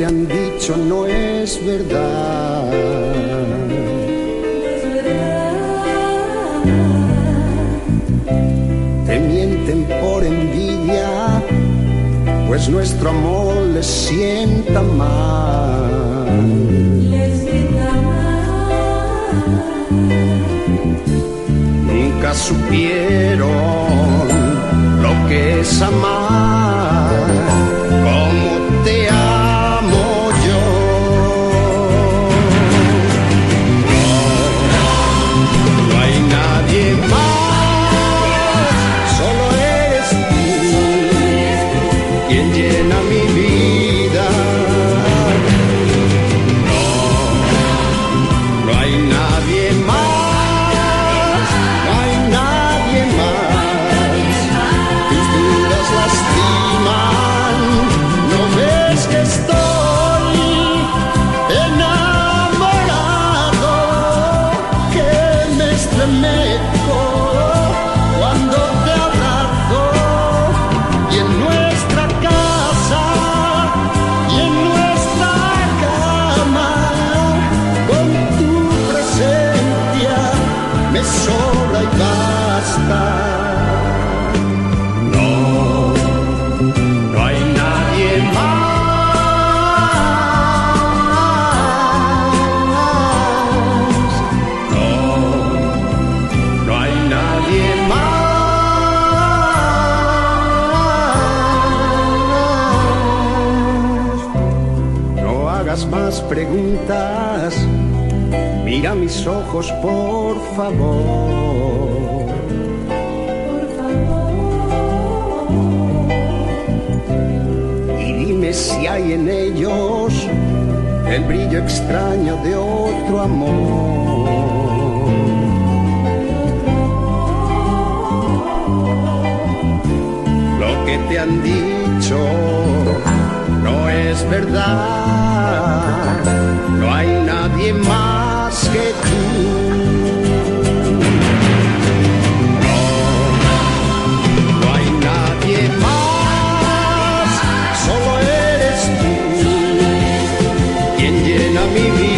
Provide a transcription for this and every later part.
te han dicho no es verdad. Te mienten por envidia, pues nuestro amor les sienta mal. Nunca supieron lo que es amar, hay en ellos el brillo extraño de otro amor. Lo que te han dicho no es verdad. No hay nadie más que mi vida.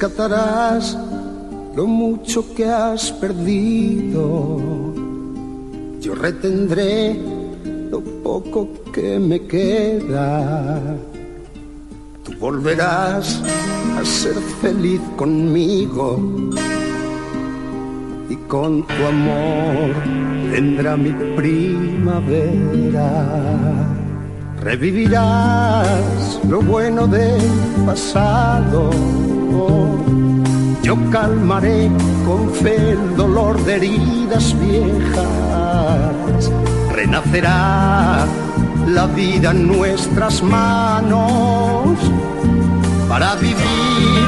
Rescatarás lo mucho que has perdido. Yo retendré lo poco que me queda. Tú volverás a ser feliz conmigo y con tu amor vendrá mi primavera. Revivirás lo bueno del pasado. Yo calmaré con fe el dolor de heridas viejas. Renacerá la vida en nuestras manos para vivir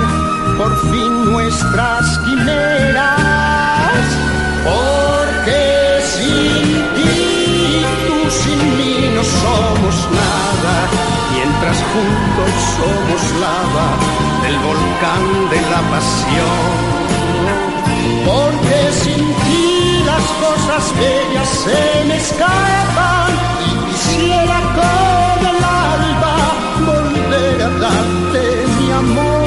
por fin nuestras quimeras. Porque sin ti, tú sin mí no somos nada, mientras juntos somos lava del volcán de la pasión. Porque sin ti las cosas bellas se me escapan y quisiera con el alba volver a darte mi amor.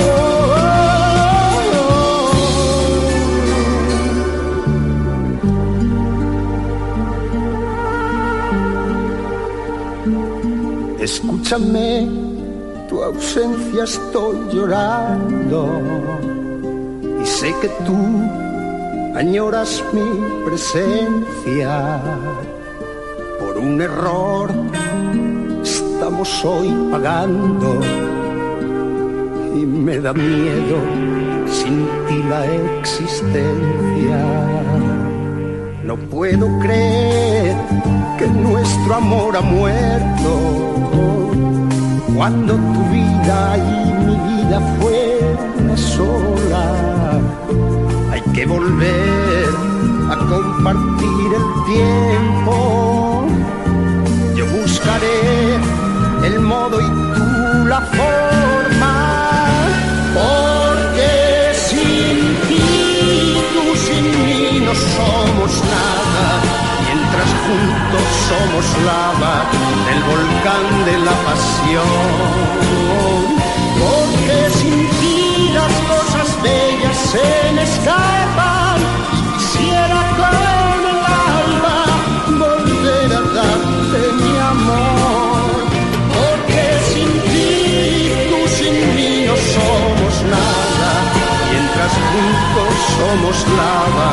Escúchame, tu ausencia estoy llorando y sé que tú añoras mi presencia. Por un error estamos hoy pagando y me da miedo sin ti la existencia. No puedo creer que nuestro amor ha muerto cuando tu vida y mi vida fue una sola. Hay que volver a compartir el tiempo. Yo buscaré el modo y tú la forma. Porque sin ti, tú sin mí no somos nada. Mientras juntos somos lava del volcán de la pasión. Porque sin ti las cosas bellas se me escapan y quisiera con el alma volver a darte mi amor. Porque sin ti, tú sin mí no somos nada, mientras juntos somos lava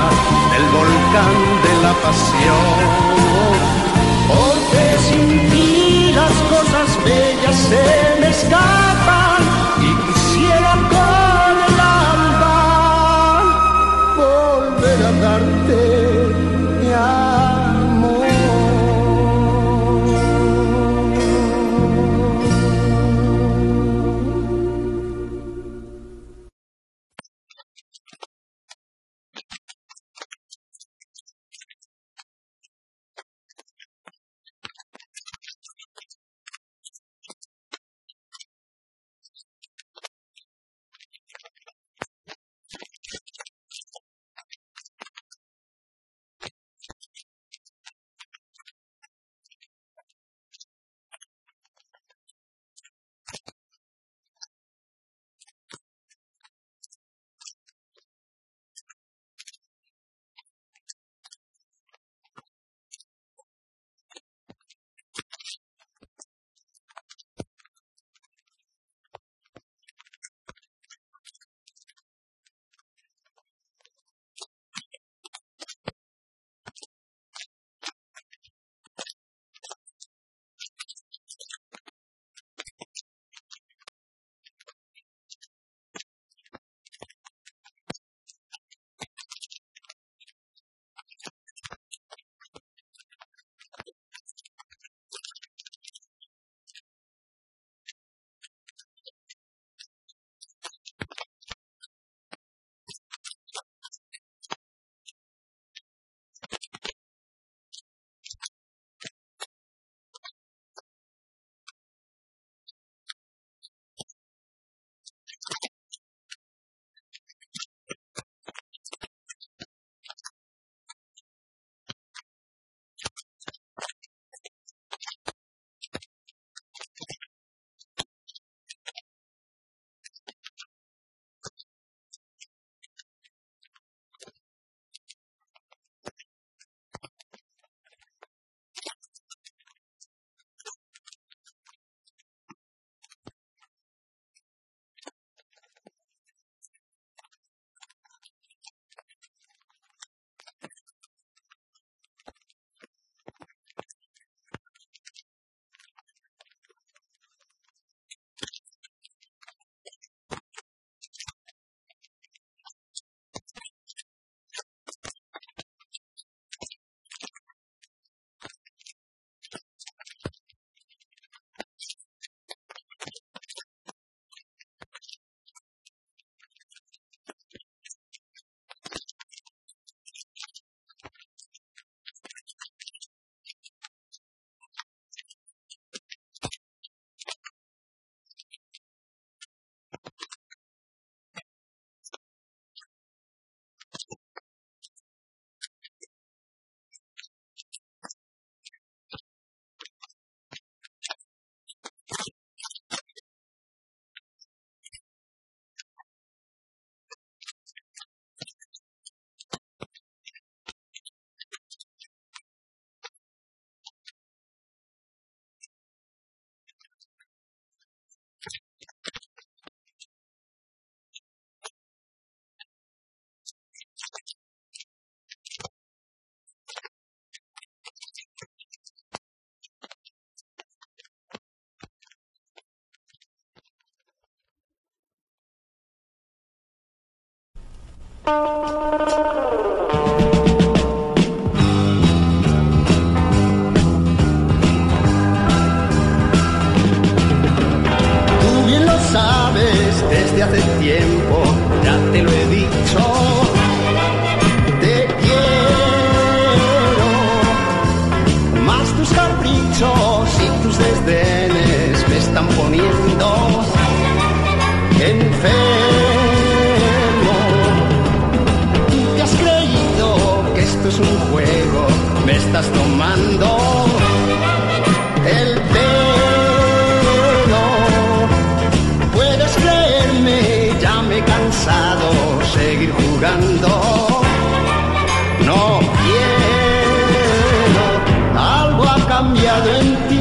del volcán de la pasión. Sin las cosas bellas se me escapan tomando el pelo. Puedes creerme, ya me he cansado seguir jugando. No quiero, algo ha cambiado en ti.